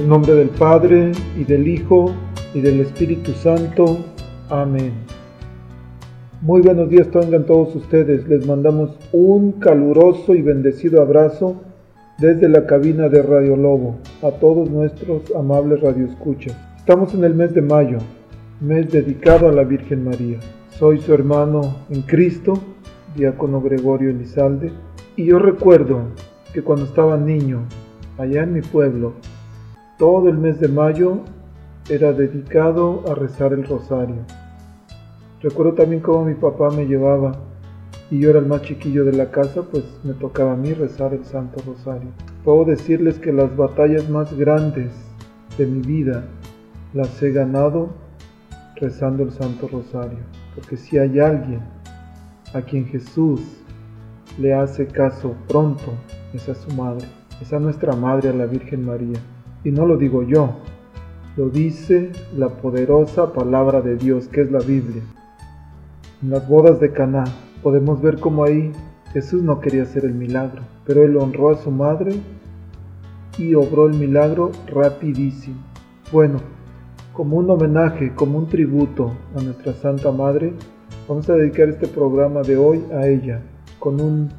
En el nombre del Padre, y del Hijo, y del Espíritu Santo. Amén. Muy buenos días tengan todos ustedes. Les mandamos un caluroso y bendecido abrazo desde la cabina de Radio Lobo a todos nuestros amables radioescuchas. Estamos en el mes de mayo, mes dedicado a la Virgen María. Soy su hermano en Cristo, diácono Gregorio Elizalde, y yo recuerdo que cuando estaba niño, allá en mi pueblo, todo el mes de mayo era dedicado a rezar el rosario. Recuerdo también cómo mi papá me llevaba y yo era el más chiquillo de la casa, pues me tocaba a mí rezar el Santo Rosario. Puedo decirles que las batallas más grandes de mi vida las he ganado rezando el Santo Rosario, porque si hay alguien a quien Jesús le hace caso pronto, es a su madre, es a nuestra madre, a la Virgen María. Y no lo digo yo, lo dice la poderosa palabra de Dios, que es la Biblia. En las bodas de Caná podemos ver cómo ahí Jesús no quería hacer el milagro, pero él honró a su madre y obró el milagro rapidísimo. Bueno, como un homenaje, como un tributo a nuestra Santa Madre, vamos a dedicar este programa de hoy a ella, con un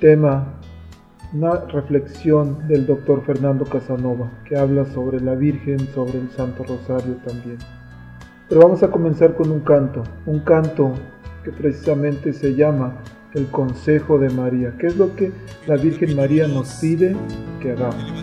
tema una reflexión del doctor Fernando Casanova que habla sobre la Virgen, sobre el Santo Rosario también. Pero vamos a comenzar con un canto, un canto que precisamente se llama el Consejo de María, que es lo que la Virgen María nos pide que hagamos.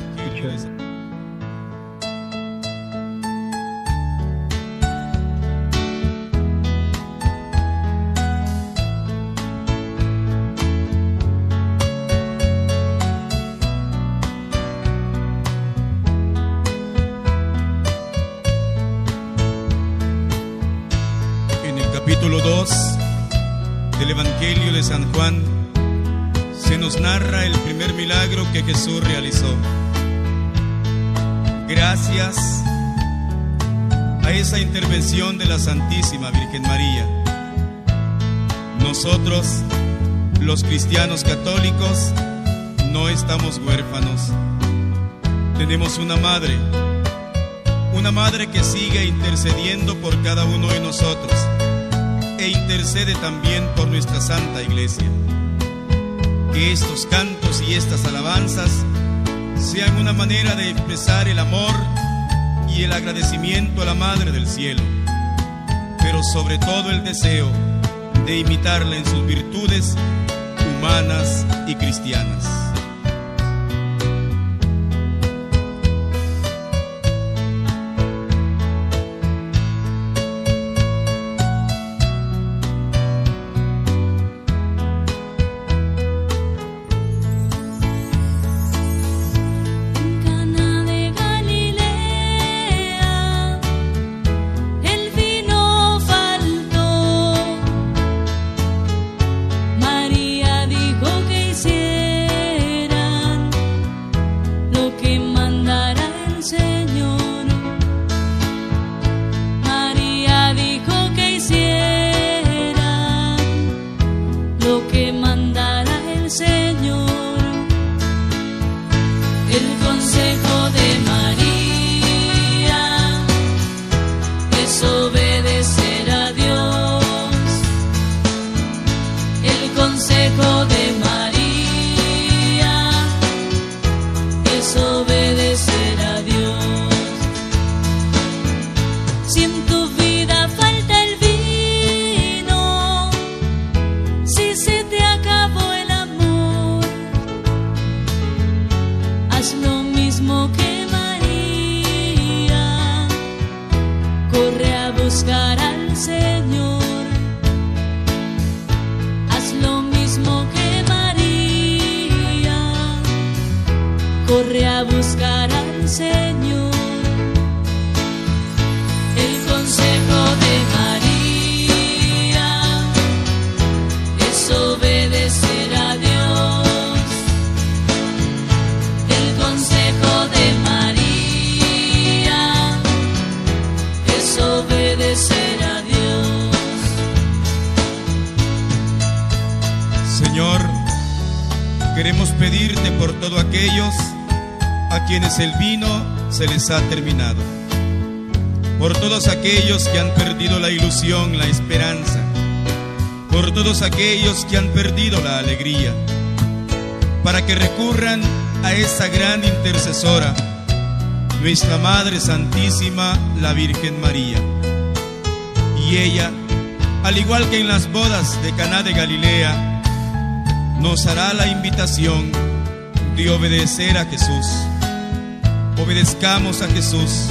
Cristianos católicos, no estamos huérfanos. Tenemos una madre, una madre que sigue intercediendo por cada uno de nosotros e intercede también por nuestra Santa Iglesia. Que estos cantos y estas alabanzas sean una manera de expresar el amor y el agradecimiento a la Madre del Cielo, pero sobre todo el deseo de imitarla en sus virtudes humanas y cristianas. Ha terminado, por todos aquellos que han perdido la ilusión, la esperanza, por todos aquellos que han perdido la alegría, para que recurran a esa gran intercesora, nuestra Madre Santísima, la Virgen María. Y ella, al igual que en las bodas de Caná de Galilea, nos hará la invitación de obedecer a Jesús. Obedezcamos a Jesús,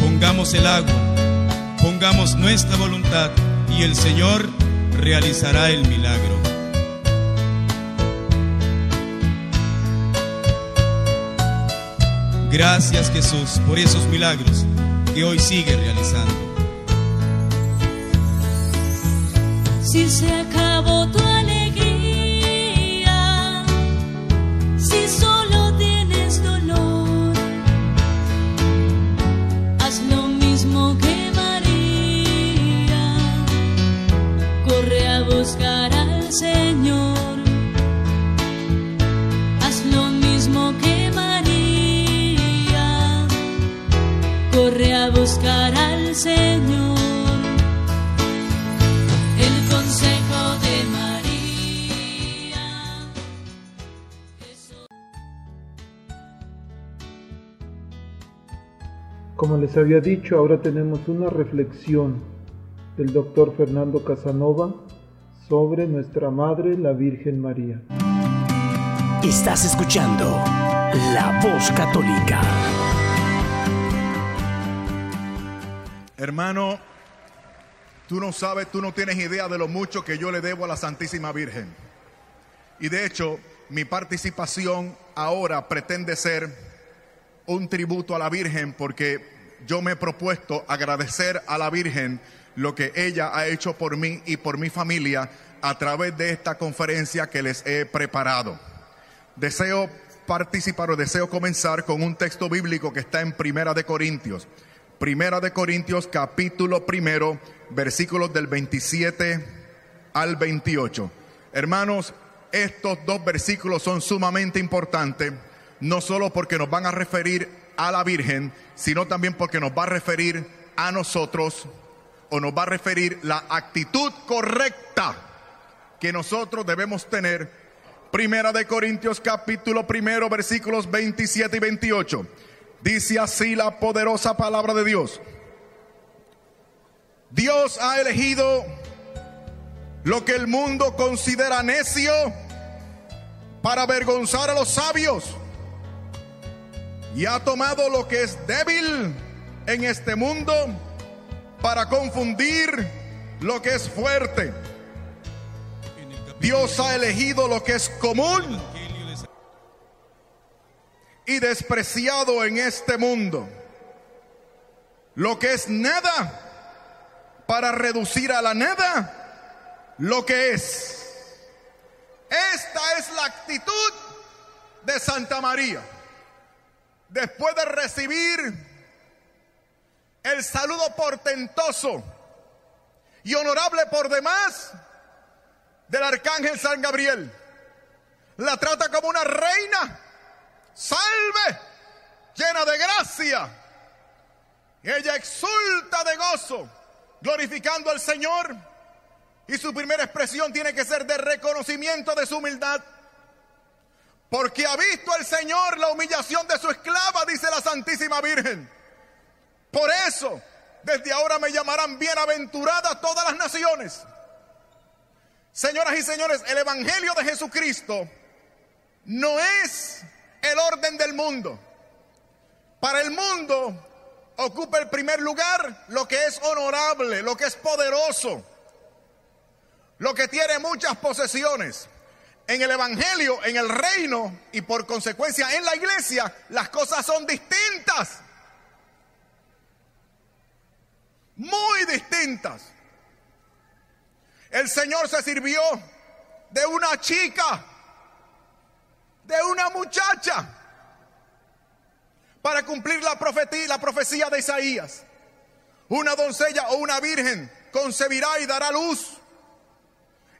pongamos el agua, pongamos nuestra voluntad y el Señor realizará el milagro. Gracias Jesús por esos milagros que hoy sigue realizando. Si se acabó tu alegría, buscar al Señor. Haz lo mismo que María, corre a buscar al Señor. El consejo de María. Como les había dicho, ahora tenemos una reflexión del doctor Fernando Casanova sobre nuestra Madre, la Virgen María. Estás escuchando La Voz Católica. Hermano, tú no sabes, tú no tienes idea de lo mucho que yo le debo a la Santísima Virgen. Y de hecho, mi participación ahora pretende ser un tributo a la Virgen porque yo me he propuesto agradecer a la Virgen lo que ella ha hecho por mí y por mi familia a través de esta conferencia que les he preparado. Deseo participar o deseo comenzar con un texto bíblico que está en Primera de Corintios. Primera de Corintios capítulo primero, versículos del 27 al 28. Hermanos, estos dos versículos son sumamente importantes, no solo porque nos van a referir a la Virgen, sino también porque nos va a referir a nosotros o nos va a referir la actitud correcta que nosotros debemos tener. Primera de Corintios capítulo primero versículos 27 y 28. Dice así la poderosa palabra de Dios. Dios ha elegido lo que el mundo considera necio para avergonzar a los sabios y ha tomado lo que es débil en este mundo para confundir lo que es fuerte. Dios ha elegido lo que es común y despreciado en este mundo, lo que es nada para reducir a la nada lo que es. Esta es la actitud de Santa María. Después de recibir el saludo portentoso y honorable por demás del arcángel San Gabriel, la trata como una reina, salve, llena de gracia. Ella exulta de gozo, glorificando al Señor. Y su primera expresión tiene que ser de reconocimiento de su humildad. Porque ha visto el Señor la humillación de su esclava, dice la Santísima Virgen. Por eso, desde ahora me llamarán bienaventurada todas las naciones. Señoras y señores, el Evangelio de Jesucristo no es el orden del mundo. Para el mundo ocupa el primer lugar lo que es honorable, lo que es poderoso, lo que tiene muchas posesiones. En el Evangelio, en el reino y por consecuencia en la iglesia, las cosas son distintas. Muy distintas. El Señor se sirvió de una chica, de una muchacha, para cumplir la profecía, la profecía de Isaías. Una doncella o una virgen concebirá y dará luz.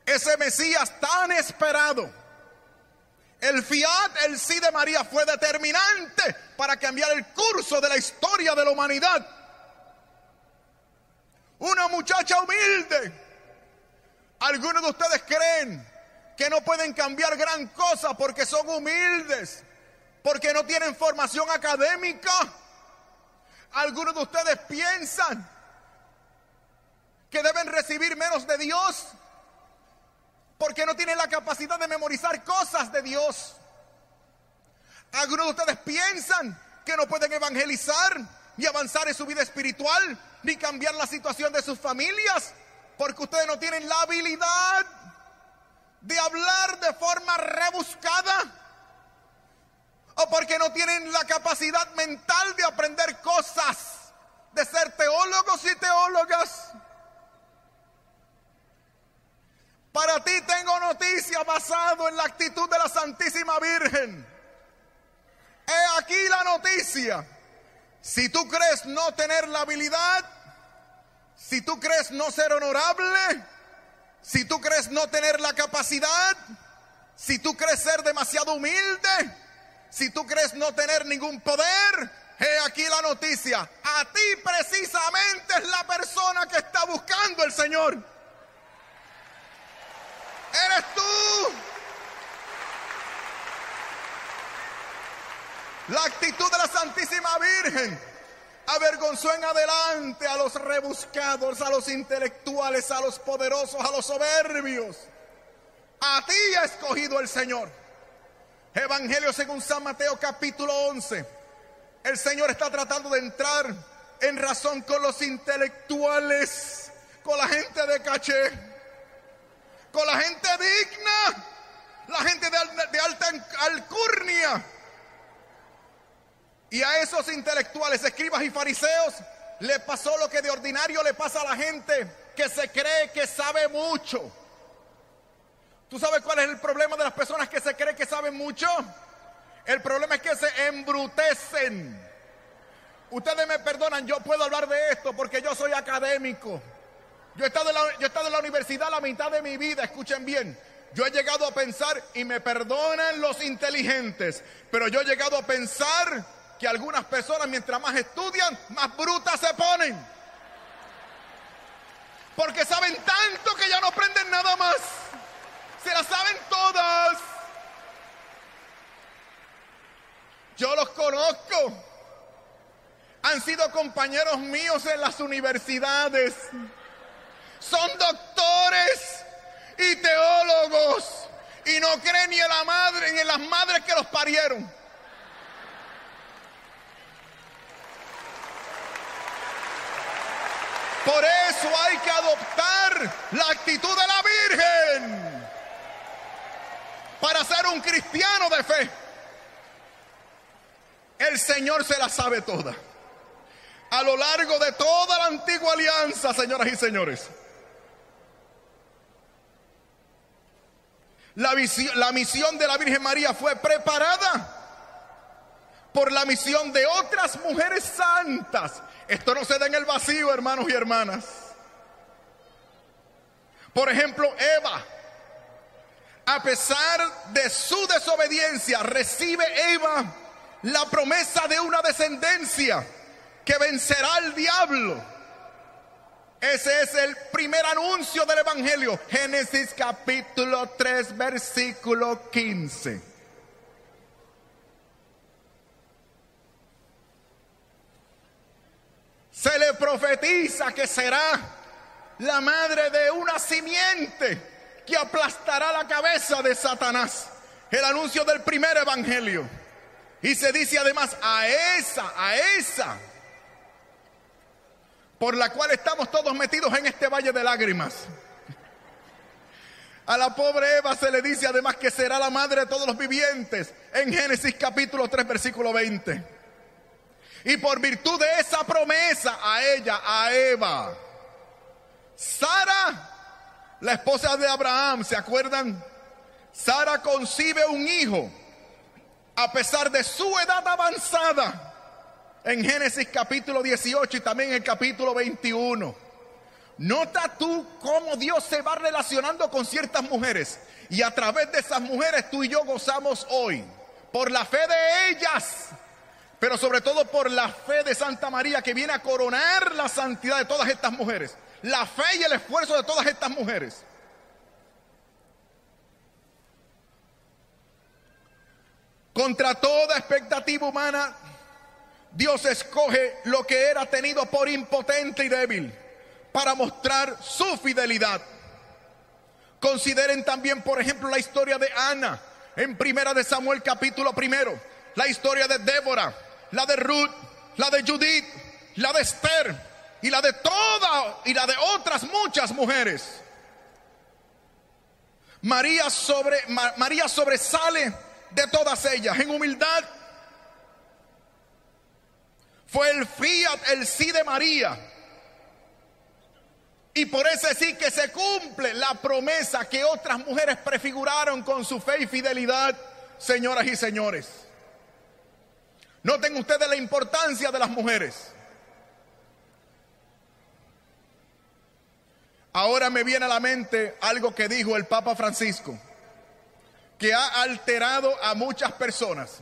Ese Mesías tan esperado, El fiat, el sí de María fue determinante para cambiar el curso de la historia de la humanidad. Una muchacha humilde. Algunos de ustedes creen que no pueden cambiar gran cosa porque son humildes, porque no tienen formación académica. Algunos de ustedes piensan que deben recibir menos de Dios porque no tienen la capacidad de memorizar cosas de Dios. Algunos de ustedes piensan que no pueden evangelizar ni avanzar en su vida espiritual ni cambiar la situación de sus familias porque ustedes no tienen la habilidad de hablar de forma rebuscada o porque no tienen la capacidad mental de aprender cosas, de ser teólogos y teólogas. Para ti tengo noticia basado en la actitud de la Santísima Virgen. He aquí la noticia. Si tú crees no tener la habilidad, si tú crees no ser honorable, si tú crees no tener la capacidad, si tú crees ser demasiado humilde, si tú crees no tener ningún poder, he aquí la noticia. A ti precisamente es la persona que está buscando el Señor. Eres tú. La actitud de la Santísima Virgen avergonzó en adelante a los rebuscados, a los intelectuales, a los poderosos, a los soberbios. A ti ha escogido el Señor. Evangelio según San Mateo capítulo 11. El Señor está tratando de entrar en razón con los intelectuales, con la gente de caché con la gente digna, la gente de, alta alcurnia. Y a esos intelectuales, escribas y fariseos, le pasó lo que de ordinario le pasa a la gente que se cree que sabe mucho. ¿Tú sabes cuál es el problema de las personas que se creen que saben mucho? El problema es que se embrutecen. Ustedes me perdonan, yo puedo hablar de esto porque yo soy académico. Yo he, estado en la, yo he estado en la universidad la mitad de mi vida, escuchen bien. Yo he llegado a pensar, y me perdonan los inteligentes, pero yo he llegado a pensar que algunas personas mientras más estudian, más brutas se ponen. Porque saben tanto que ya no aprenden nada más. Se las saben todas. Yo los conozco. Han sido compañeros míos en las universidades son doctores y teólogos y no creen ni en la madre ni en las madres que los parieron. Por eso hay que adoptar la actitud de la Virgen para ser un cristiano de fe. El Señor se la sabe toda. A lo largo de toda la antigua alianza, señoras y señores. La, la misión de la Virgen María fue preparada por la misión de otras mujeres santas. Esto no se da en el vacío, hermanos y hermanas. Por ejemplo, Eva, a pesar de su desobediencia, recibe Eva la promesa de una descendencia que vencerá al diablo. Ese es el primer anuncio del Evangelio. Génesis capítulo 3, versículo 15. Se le profetiza que será la madre de una simiente que aplastará la cabeza de Satanás. El anuncio del primer evangelio. Y se dice además a esa, a esa por la cual estamos todos metidos en este valle de lágrimas. A la pobre Eva se le dice además que será la madre de todos los vivientes en Génesis capítulo 3 versículo 20. Y por virtud de esa promesa a ella, a Eva, Sara, la esposa de Abraham, ¿se acuerdan? Sara concibe un hijo a pesar de su edad avanzada en Génesis capítulo 18 y también en el capítulo 21. Nota tú cómo Dios se va relacionando con ciertas mujeres. Y a través de esas mujeres tú y yo gozamos hoy. Por la fe de ellas. Pero sobre todo por la fe de Santa María que viene a coronar la santidad de todas estas mujeres. La fe y el esfuerzo de todas estas mujeres. Contra toda expectativa humana, Dios escoge lo que era tenido por impotente y débil para mostrar su fidelidad. Consideren también, por ejemplo, la historia de Ana en Primera de Samuel capítulo primero, la historia de Débora, la de Ruth, la de Judith, la de Esther y la de toda y la de otras muchas mujeres. María María sobresale de todas ellas en humildad. Fue el fiat, el sí de María. Y por ese sí que se cumple la promesa que otras mujeres prefiguraron con su fe y fidelidad, señoras y señores. Noten ustedes la importancia de las mujeres. Ahora me viene a la mente algo que dijo el Papa Francisco que ha alterado a muchas personas.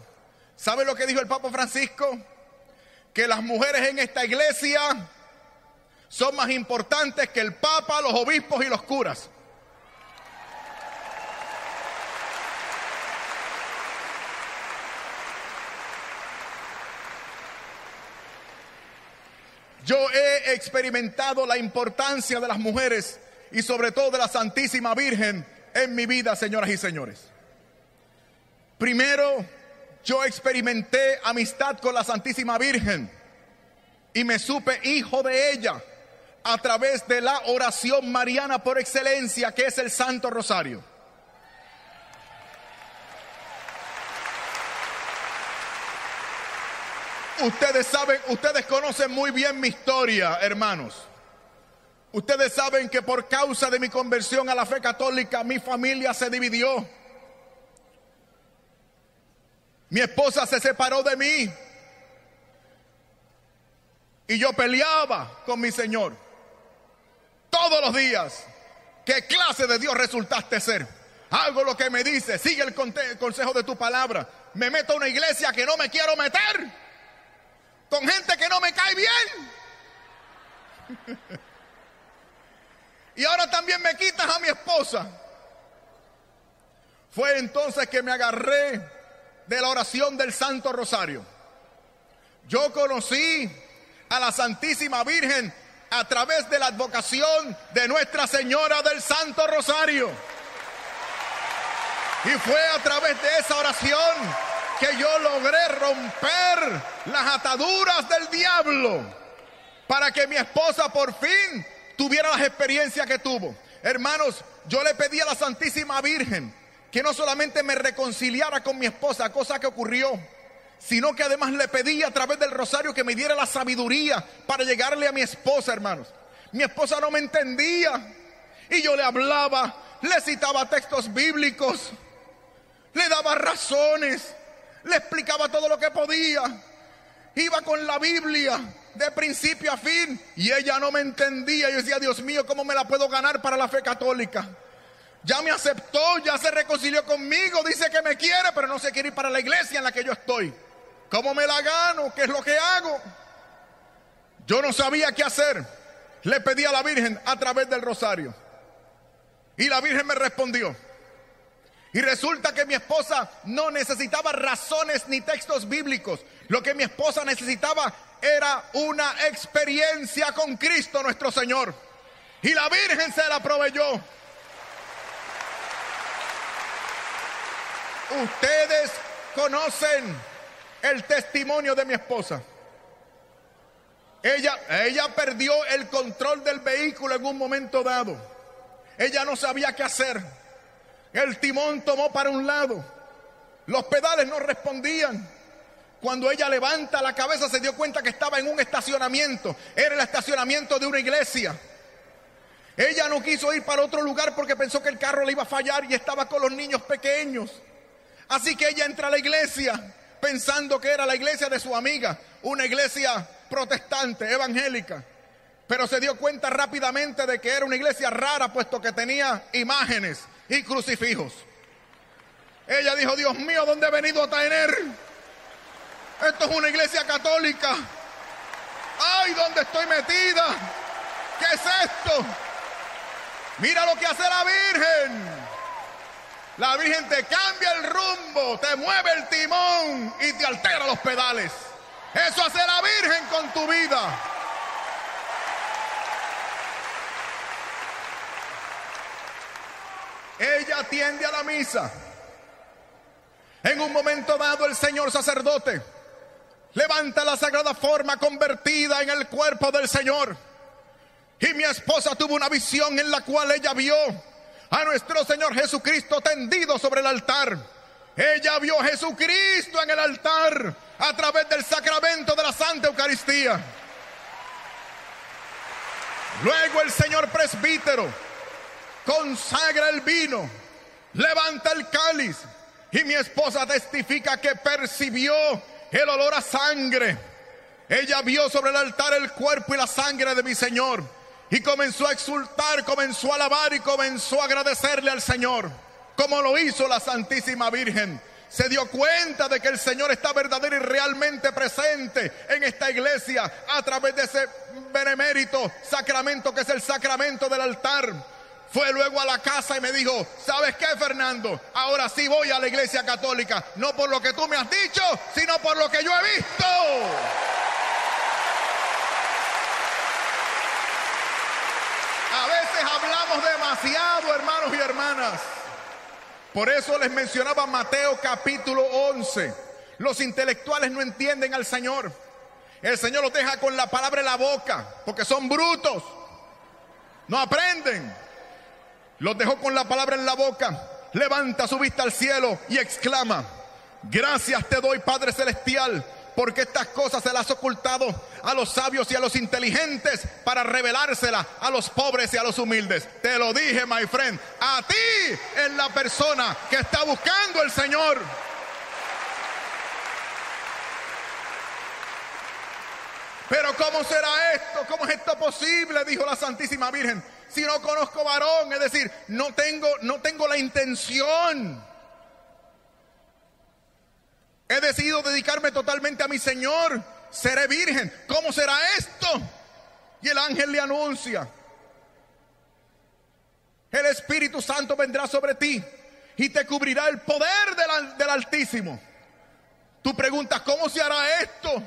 ¿Sabe lo que dijo el Papa Francisco? Que las mujeres en esta iglesia son más importantes que el Papa, los obispos y los curas. Yo he experimentado la importancia de las mujeres y sobre todo de la Santísima Virgen en mi vida, señoras y señores. Primero, yo experimenté amistad con la Santísima Virgen y me supe hijo de ella a través de la oración mariana por excelencia que es el Santo Rosario. Ustedes saben, ustedes conocen muy bien mi historia, hermanos. Ustedes saben que por causa de mi conversión a la fe católica, mi familia se dividió. Mi esposa se separó de mí. Y yo peleaba con mi Señor. Todos los días. ¿Qué clase de Dios resultaste ser? Hago lo que me dice, sigue el, consejo de tu palabra. Me meto a una iglesia que no me quiero meter. Con gente que no me cae bien. y ahora también me quitas a mi esposa. Fue entonces que me agarré de la oración del Santo Rosario. Yo conocí a la Santísima Virgen a través de la advocación de Nuestra Señora del Santo Rosario. Y fue a través de esa oración que yo logré romper las ataduras del diablo para que mi esposa por fin tuviera las experiencias que tuvo. Hermanos, yo le pedí a la Santísima Virgen que no solamente me reconciliara con mi esposa, cosa que ocurrió, sino que además le pedí a través del rosario que me diera la sabiduría para llegarle a mi esposa, hermanos. Mi esposa no me entendía y yo le hablaba, le citaba textos bíblicos, le daba razones, le explicaba todo lo que podía. Iba con la Biblia de principio a fin y ella no me entendía. Yo decía, Dios mío, ¿cómo me la puedo ganar para la fe católica? Ya me aceptó, ya se reconcilió conmigo, dice que me quiere, pero no se quiere ir para la iglesia en la que yo estoy. ¿Cómo me la gano? ¿Qué es lo que hago? Yo no sabía qué hacer. Le pedí a la Virgen a través del rosario. Y la Virgen me respondió. Y resulta que mi esposa no necesitaba razones ni textos bíblicos. Lo que mi esposa necesitaba era una experiencia con Cristo nuestro Señor. Y la Virgen se la proveyó. Ustedes conocen el testimonio de mi esposa. Ella, ella perdió el control del vehículo en un momento dado. Ella no sabía qué hacer. El timón tomó para un lado. Los pedales no respondían. Cuando ella levanta la cabeza se dio cuenta que estaba en un estacionamiento. Era el estacionamiento de una iglesia. Ella no quiso ir para otro lugar porque pensó que el carro le iba a fallar y estaba con los niños pequeños. Así que ella entra a la iglesia pensando que era la iglesia de su amiga, una iglesia protestante, evangélica. pero se dio cuenta rápidamente de que era una iglesia rara puesto que tenía imágenes y crucifijos. Ella dijo, Dios mío, ¿dónde he venido a tener? Esto es una iglesia católica. ¡Ay, dónde estoy metida! ¿Qué es esto? Mira lo que hace la Virgen. La Virgen te cambia el rumbo, te mueve el timón y te altera los pedales. Eso hace la Virgen con tu vida. Ella atiende a la misa. En un momento dado el señor sacerdote levanta la sagrada forma convertida en el cuerpo del Señor. Y mi esposa tuvo una visión en la cual ella vio a nuestro Señor Jesucristo tendido sobre el altar. Ella vio a Jesucristo en el altar a través del sacramento de la Santa Eucaristía. Luego el Señor presbítero consagra el vino, levanta el cáliz y mi esposa testifica que percibió el olor a sangre. Ella vio sobre el altar el cuerpo y la sangre de mi Señor y comenzó a exultar, comenzó a alabar y comenzó a agradecerle al Señor, como lo hizo la Santísima Virgen. Se dio cuenta de que el Señor está verdadero y realmente presente en esta iglesia a través de ese benemérito sacramento que es el sacramento del altar. Fue luego a la casa y me dijo, ¿sabes qué, Fernando? Ahora sí voy a la iglesia católica, no por lo que tú me has dicho, sino por lo que yo he visto. A veces hablamos demasiado, hermanos y hermanas. Por eso les mencionaba Mateo capítulo 11. Los intelectuales no entienden al Señor. El Señor los deja con la palabra en la boca, porque son brutos. No aprenden. Los dejó con la palabra en la boca. Levanta su vista al cielo y exclama, gracias te doy Padre Celestial porque estas cosas se las has ocultado a los sabios y a los inteligentes para revelárselas a los pobres y a los humildes. Te lo dije, my friend, a ti es la persona que está buscando el Señor. Pero ¿cómo será esto? ¿Cómo es esto posible? Dijo la Santísima Virgen. Si no conozco varón, es decir, no tengo, no tengo la intención He decidido dedicarme totalmente a mi Señor. Seré virgen. ¿Cómo será esto? Y el ángel le anuncia. El Espíritu Santo vendrá sobre ti y te cubrirá el poder del, del Altísimo. Tú preguntas, ¿cómo se hará esto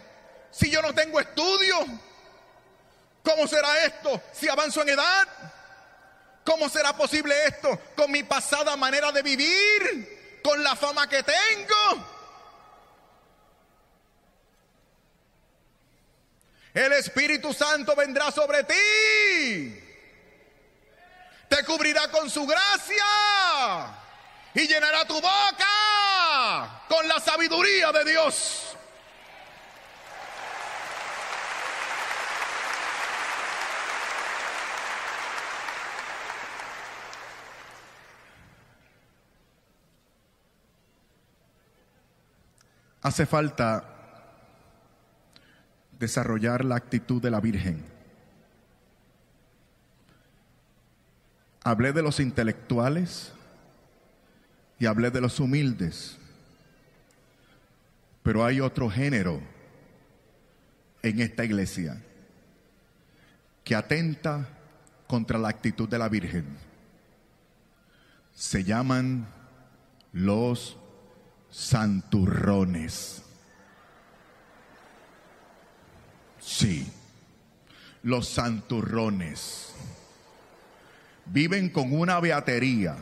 si yo no tengo estudio? ¿Cómo será esto si avanzo en edad? ¿Cómo será posible esto con mi pasada manera de vivir? ¿Con la fama que tengo? El Espíritu Santo vendrá sobre ti. Te cubrirá con su gracia y llenará tu boca con la sabiduría de Dios. Hace falta desarrollar la actitud de la Virgen. Hablé de los intelectuales y hablé de los humildes, pero hay otro género en esta iglesia que atenta contra la actitud de la Virgen. Se llaman los santurrones. Sí, los santurrones. Viven con una beatería,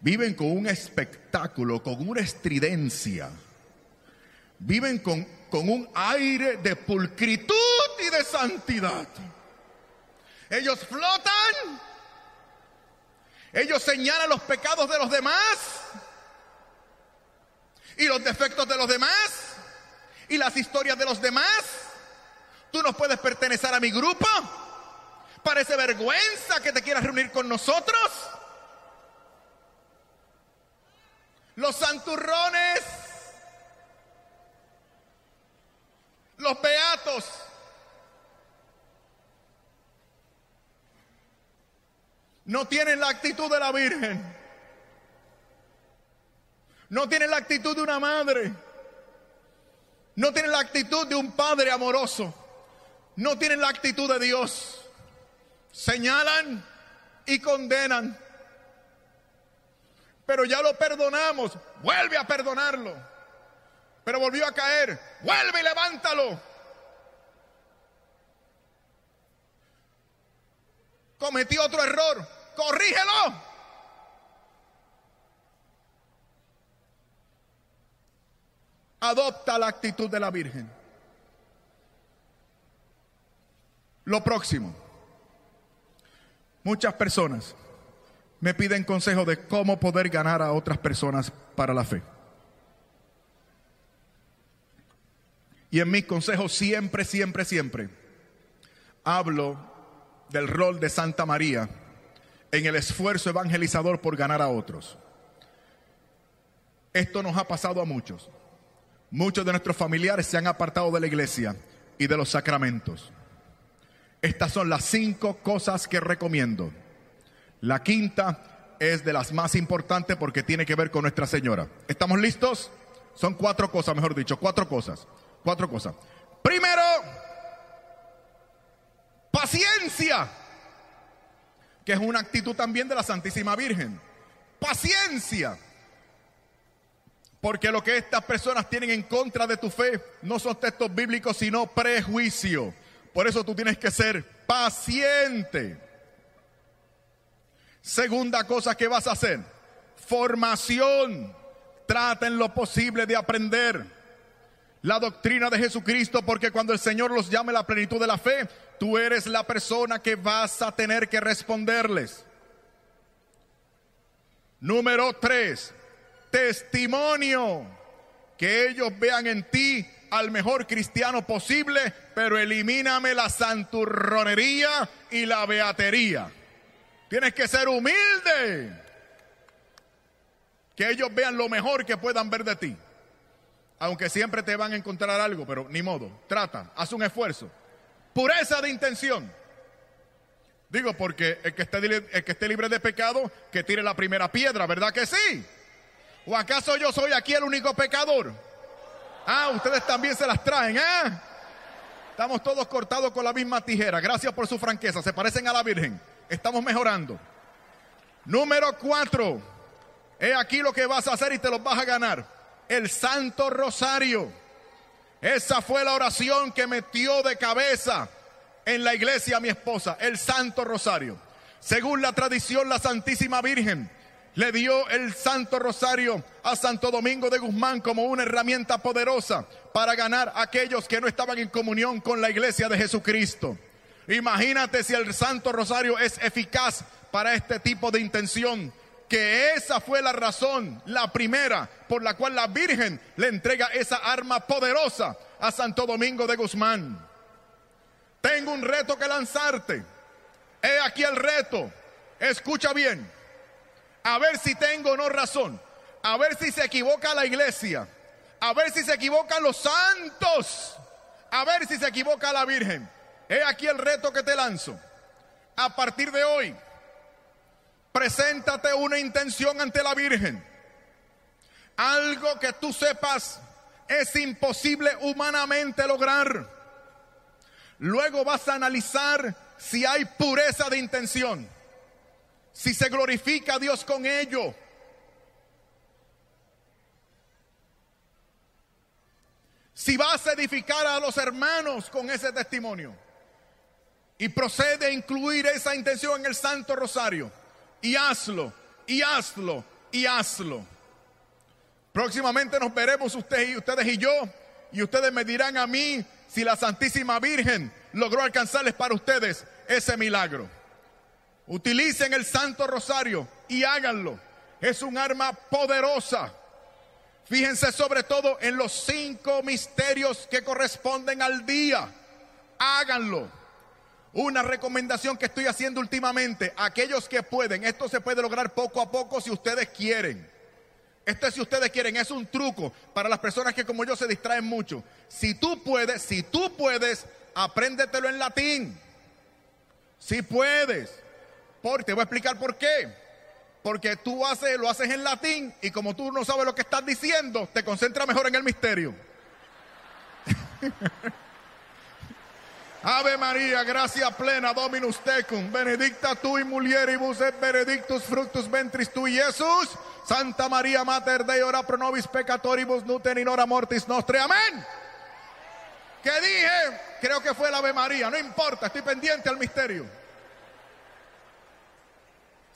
viven con un espectáculo, con una estridencia, viven con, con un aire de pulcritud y de santidad. Ellos flotan, ellos señalan los pecados de los demás y los defectos de los demás y las historias de los demás. Tú no puedes pertenecer a mi grupo. Parece vergüenza que te quieras reunir con nosotros. Los santurrones, los beatos. No tienen la actitud de la Virgen. No tienen la actitud de una madre. No tienen la actitud de un padre amoroso. No tienen la actitud de Dios. Señalan y condenan. Pero ya lo perdonamos. Vuelve a perdonarlo. Pero volvió a caer. Vuelve y levántalo. Cometió otro error. Corrígelo. Adopta la actitud de la Virgen. Lo próximo. Muchas personas me piden consejo de cómo poder ganar a otras personas para la fe. Y en mis consejos siempre, siempre, siempre hablo del rol de Santa María en el esfuerzo evangelizador por ganar a otros. Esto nos ha pasado a muchos. Muchos de nuestros familiares se han apartado de la iglesia y de los sacramentos. Estas son las cinco cosas que recomiendo. La quinta es de las más importantes porque tiene que ver con Nuestra Señora. ¿Estamos listos? Son cuatro cosas, mejor dicho, cuatro cosas. Cuatro cosas. Primero, paciencia, que es una actitud también de la Santísima Virgen. Paciencia. Porque lo que estas personas tienen en contra de tu fe no son textos bíblicos, sino prejuicio. Por eso tú tienes que ser paciente. Segunda cosa que vas a hacer, formación. Traten lo posible de aprender la doctrina de Jesucristo, porque cuando el Señor los llame a la plenitud de la fe, tú eres la persona que vas a tener que responderles. Número tres, testimonio. Que ellos vean en ti al mejor cristiano posible, pero elimíname la santurronería y la beatería. Tienes que ser humilde. Que ellos vean lo mejor que puedan ver de ti. Aunque siempre te van a encontrar algo, pero ni modo. Trata, haz un esfuerzo. Pureza de intención. Digo, porque el que, esté, el que esté libre de pecado, que tire la primera piedra, ¿verdad que sí? ¿O acaso yo soy aquí el único pecador? Ah, ustedes también se las traen, ¿eh? Estamos todos cortados con la misma tijera. Gracias por su franqueza. Se parecen a la Virgen. Estamos mejorando. Número cuatro. He aquí lo que vas a hacer y te lo vas a ganar. El Santo Rosario. Esa fue la oración que metió de cabeza en la iglesia a mi esposa. El Santo Rosario. Según la tradición, la Santísima Virgen le dio el Santo Rosario a Santo Domingo de Guzmán como una herramienta poderosa para ganar a aquellos que no estaban en comunión con la iglesia de Jesucristo. Imagínate si el Santo Rosario es eficaz para este tipo de intención, que esa fue la razón, la primera, por la cual la Virgen le entrega esa arma poderosa a Santo Domingo de Guzmán. Tengo un reto que lanzarte. He aquí el reto. Escucha bien a ver si tengo o no razón, a ver si se equivoca la iglesia, a ver si se equivocan los santos, a ver si se equivoca la Virgen. He aquí el reto que te lanzo. A partir de hoy, preséntate una intención ante la Virgen. Algo que tú sepas es imposible humanamente lograr. Luego vas a analizar si hay pureza de intención si se glorifica a Dios con ello. Si vas a edificar a los hermanos con ese testimonio y procede a incluir esa intención en el Santo Rosario y hazlo, y hazlo, y hazlo. Próximamente nos veremos ustedes y ustedes y yo y ustedes me dirán a mí si la Santísima Virgen logró alcanzarles para ustedes ese milagro. Utilicen el Santo Rosario y háganlo. Es un arma poderosa. Fíjense sobre todo en los cinco misterios que corresponden al día. Háganlo. Una recomendación que estoy haciendo últimamente, aquellos que pueden, esto se puede lograr poco a poco si ustedes quieren. Esto es si ustedes quieren, es un truco para las personas que como yo se distraen mucho. Si tú puedes, si tú puedes, apréndetelo en latín. Si puedes. Por, te voy a explicar por qué. Porque tú lo haces en latín y como tú no sabes lo que estás diciendo, te concentras mejor en el misterio. Ave María, gracia plena, Dominus tecum, benedicta tu in mulieribus et benedictus fructus ventris tui, Jesús. Santa María, Mater Dei, ora pro nobis peccatoribus, nuten in hora mortis nostre. Amén. ¿Qué dije? Creo que fue el Ave María, no importa, estoy pendiente al misterio.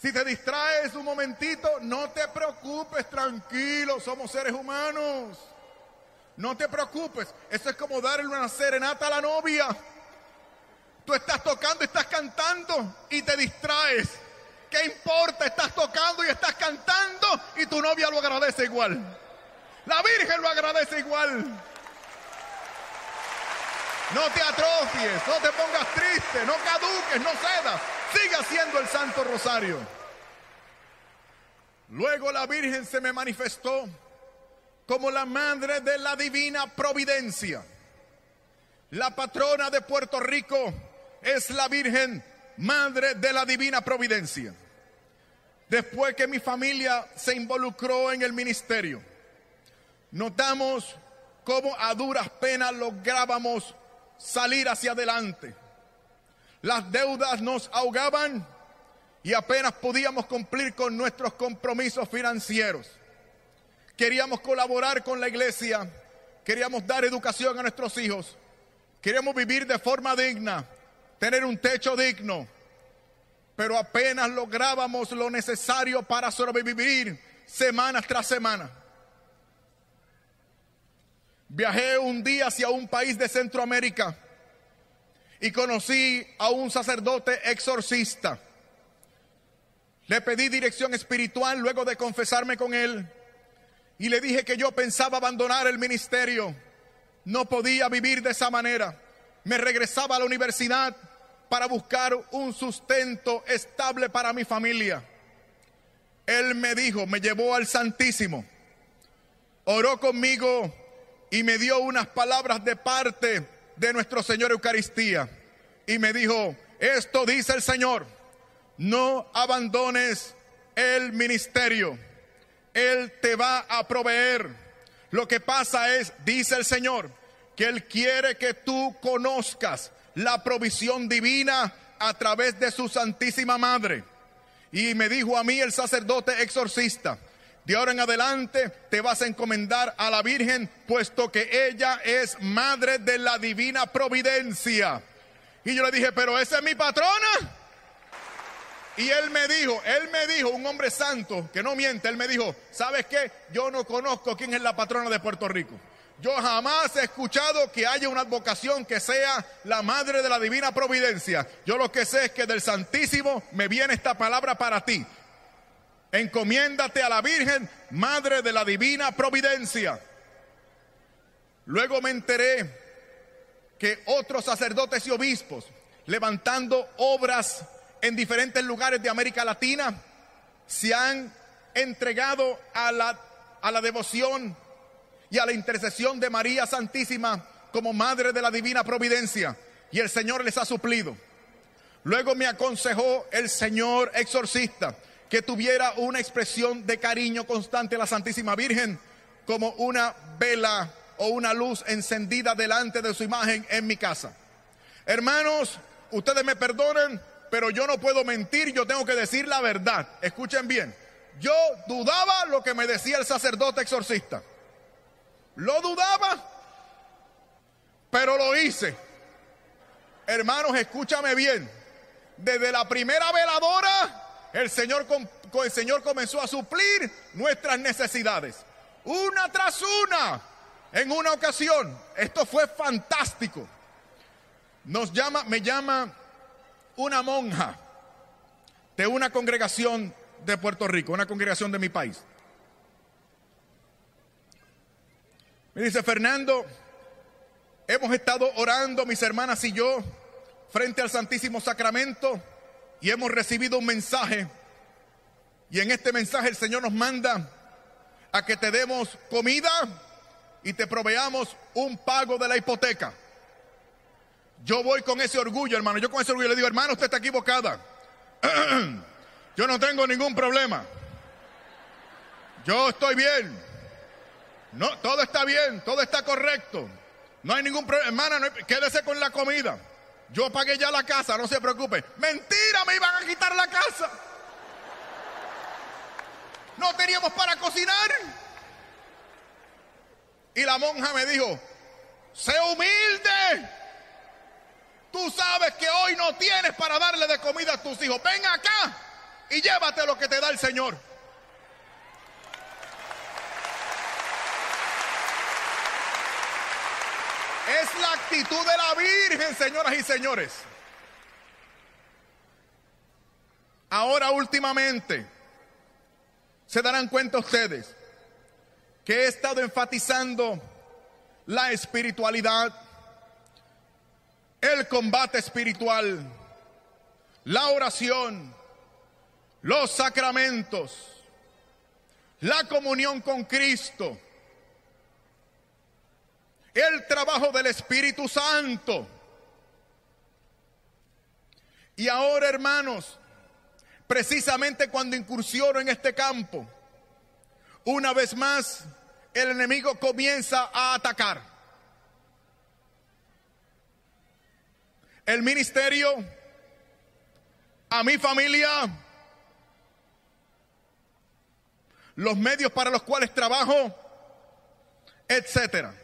Si te distraes un momentito, no te preocupes, tranquilo, somos seres humanos. No te preocupes, eso es como darle una serenata a la novia. Tú estás tocando, estás cantando y te distraes. ¿Qué importa? Estás tocando y estás cantando y tu novia lo agradece igual. La Virgen lo agradece igual. No te atrofies, no te pongas triste, no caduques, no cedas. Sigue haciendo el Santo Rosario. Luego la Virgen se me manifestó como la madre de la divina providencia. La patrona de Puerto Rico es la Virgen Madre de la Divina Providencia. Después que mi familia se involucró en el ministerio, notamos cómo a duras penas lográbamos salir hacia adelante. Las deudas nos ahogaban y apenas podíamos cumplir con nuestros compromisos financieros. Queríamos colaborar con la iglesia, queríamos dar educación a nuestros hijos, queríamos vivir de forma digna, tener un techo digno, pero apenas lográbamos lo necesario para sobrevivir semana tras semana. Viajé un día hacia un país de Centroamérica y conocí a un sacerdote exorcista. Le pedí dirección espiritual luego de confesarme con él y le dije que yo pensaba abandonar el ministerio. No podía vivir de esa manera. Me regresaba a la universidad para buscar un sustento estable para mi familia. Él me dijo, me llevó al Santísimo, oró conmigo y me dio unas palabras de parte de nuestro Señor Eucaristía. Y me dijo, esto dice el Señor, no abandones el ministerio, Él te va a proveer. Lo que pasa es, dice el Señor, que Él quiere que tú conozcas la provisión divina a través de su Santísima Madre. Y me dijo a mí el sacerdote exorcista, de ahora en adelante te vas a encomendar a la Virgen, puesto que ella es madre de la divina providencia. Y yo le dije, pero esa es mi patrona. Y él me dijo, él me dijo, un hombre santo que no miente, él me dijo, ¿sabes qué? Yo no conozco quién es la patrona de Puerto Rico. Yo jamás he escuchado que haya una advocación que sea la madre de la divina providencia. Yo lo que sé es que del Santísimo me viene esta palabra para ti. Encomiéndate a la Virgen, madre de la divina providencia. Luego me enteré que otros sacerdotes y obispos, levantando obras en diferentes lugares de América Latina, se han entregado a la, a la devoción y a la intercesión de María Santísima como Madre de la Divina Providencia. Y el Señor les ha suplido. Luego me aconsejó el Señor exorcista que tuviera una expresión de cariño constante a la Santísima Virgen como una vela o una luz encendida delante de su imagen en mi casa. Hermanos, ustedes me perdonen, pero yo no puedo mentir, yo tengo que decir la verdad. Escuchen bien, yo dudaba lo que me decía el sacerdote exorcista. Lo dudaba, pero lo hice. Hermanos, escúchame bien. Desde la primera veladora, el Señor, el Señor comenzó a suplir nuestras necesidades. Una tras una. En una ocasión, esto fue fantástico. Nos llama, me llama una monja de una congregación de Puerto Rico, una congregación de mi país. Me dice, Fernando, hemos estado orando, mis hermanas y yo, frente al Santísimo Sacramento y hemos recibido un mensaje. Y en este mensaje el Señor nos manda a que te demos comida y te proveamos un pago de la hipoteca. Yo voy con ese orgullo, hermano. Yo con ese orgullo le digo, hermano, usted está equivocada. Yo no tengo ningún problema. Yo estoy bien. No, todo está bien, todo está correcto. No hay ningún problema. Hermana, no hay- quédese con la comida. Yo pagué ya la casa, no se preocupe. Mentira, me iban a quitar la casa. No teníamos para cocinar. Y la monja me dijo, sé humilde. Tú sabes que hoy no tienes para darle de comida a tus hijos. Ven acá y llévate lo que te da el Señor. Es la actitud de la Virgen, señoras y señores. Ahora últimamente, se darán cuenta ustedes que he estado enfatizando la espiritualidad, el combate espiritual, la oración, los sacramentos, la comunión con Cristo, el trabajo del Espíritu Santo. Y ahora, hermanos, precisamente cuando incursiono en este campo, una vez más el enemigo comienza a atacar. El ministerio, a mi familia, los medios para los cuales trabajo, etcétera.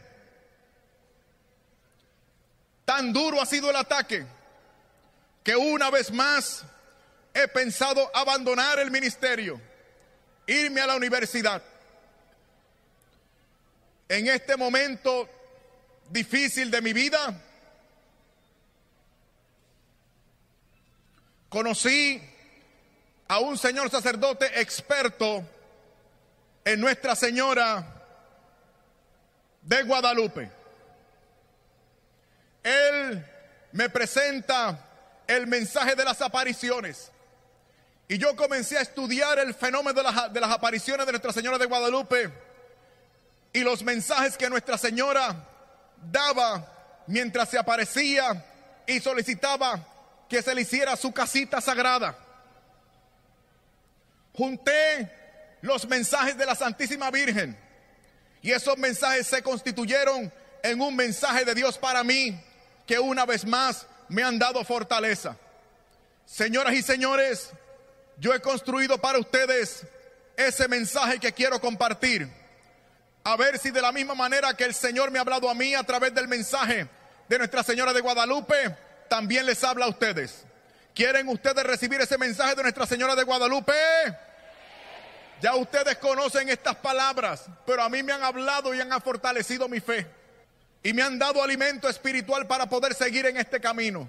Tan duro ha sido el ataque que una vez más he pensado abandonar el ministerio, irme a la universidad. En este momento difícil de mi vida, conocí a un señor sacerdote experto en Nuestra Señora de Guadalupe. Él me presenta el mensaje de las apariciones. Y yo comencé a estudiar el fenómeno de las, de las apariciones de Nuestra Señora de Guadalupe y los mensajes que Nuestra Señora daba mientras se aparecía y solicitaba que se le hiciera su casita sagrada. Junté los mensajes de la Santísima Virgen y esos mensajes se constituyeron en un mensaje de Dios para mí que una vez más me han dado fortaleza. Señoras y señores, yo he construido para ustedes ese mensaje que quiero compartir. A ver si de la misma manera que el Señor me ha hablado a mí a través del mensaje de Nuestra Señora de Guadalupe, también les habla a ustedes. ¿Quieren ustedes recibir ese mensaje de Nuestra Señora de Guadalupe? Ya ustedes conocen estas palabras, pero a mí me han hablado y han fortalecido mi fe. Y me han dado alimento espiritual para poder seguir en este camino.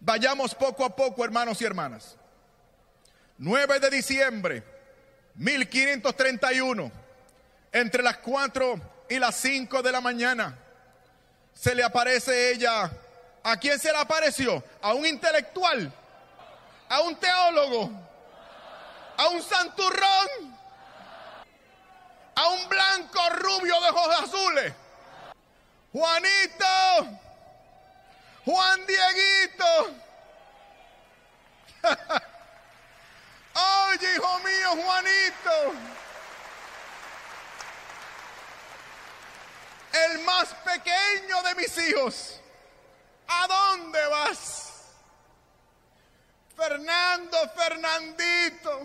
Vayamos poco a poco, hermanos y hermanas. 9 de diciembre, 1531, entre las 4 y las 5 de la mañana, se le aparece ella. ¿A quién se le apareció? A un intelectual, a un teólogo, a un santurrón, a un blanco rubio de ojos azules. Juanito, Juan Dieguito. Oye, hijo mío, Juanito. El más pequeño de mis hijos. ¿A dónde vas? Fernando, Fernandito.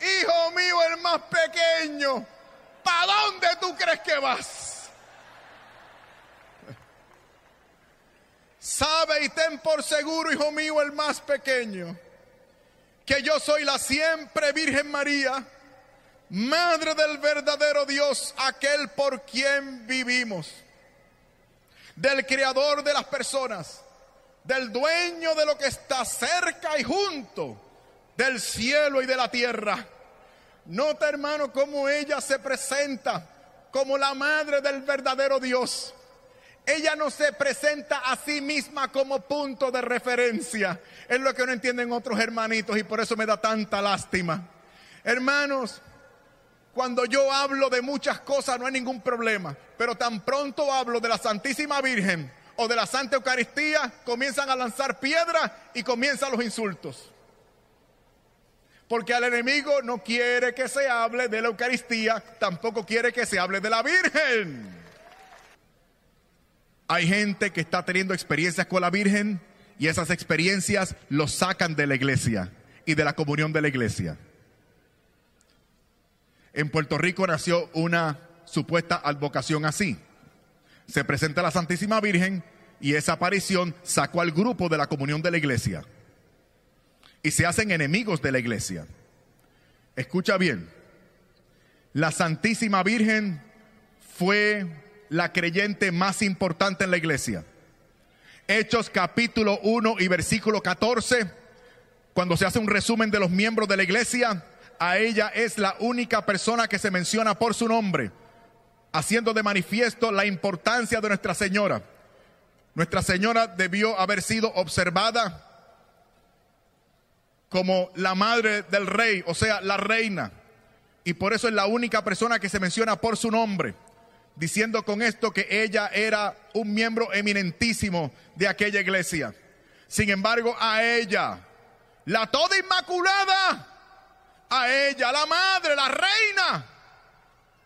Hijo mío, el más pequeño. ¿Para dónde tú crees que vas? Sabe y ten por seguro, hijo mío, el más pequeño, que yo soy la siempre Virgen María, Madre del verdadero Dios, aquel por quien vivimos, del Creador de las personas, del dueño de lo que está cerca y junto, del cielo y de la tierra. Nota, hermano, cómo ella se presenta como la Madre del verdadero Dios. Ella no se presenta a sí misma como punto de referencia. Es lo que no entienden otros hermanitos y por eso me da tanta lástima. Hermanos, cuando yo hablo de muchas cosas no hay ningún problema, pero tan pronto hablo de la Santísima Virgen o de la Santa Eucaristía, comienzan a lanzar piedras y comienzan los insultos. Porque al enemigo no quiere que se hable de la Eucaristía, tampoco quiere que se hable de la Virgen. Hay gente que está teniendo experiencias con la Virgen y esas experiencias los sacan de la iglesia y de la comunión de la iglesia. En Puerto Rico nació una supuesta advocación así. Se presenta la Santísima Virgen y esa aparición sacó al grupo de la comunión de la iglesia. Y se hacen enemigos de la iglesia. Escucha bien, la Santísima Virgen fue la creyente más importante en la iglesia. Hechos capítulo 1 y versículo 14, cuando se hace un resumen de los miembros de la iglesia, a ella es la única persona que se menciona por su nombre, haciendo de manifiesto la importancia de Nuestra Señora. Nuestra Señora debió haber sido observada como la madre del rey, o sea, la reina. Y por eso es la única persona que se menciona por su nombre diciendo con esto que ella era un miembro eminentísimo de aquella iglesia. Sin embargo, a ella, la toda inmaculada, a ella, la madre, la reina,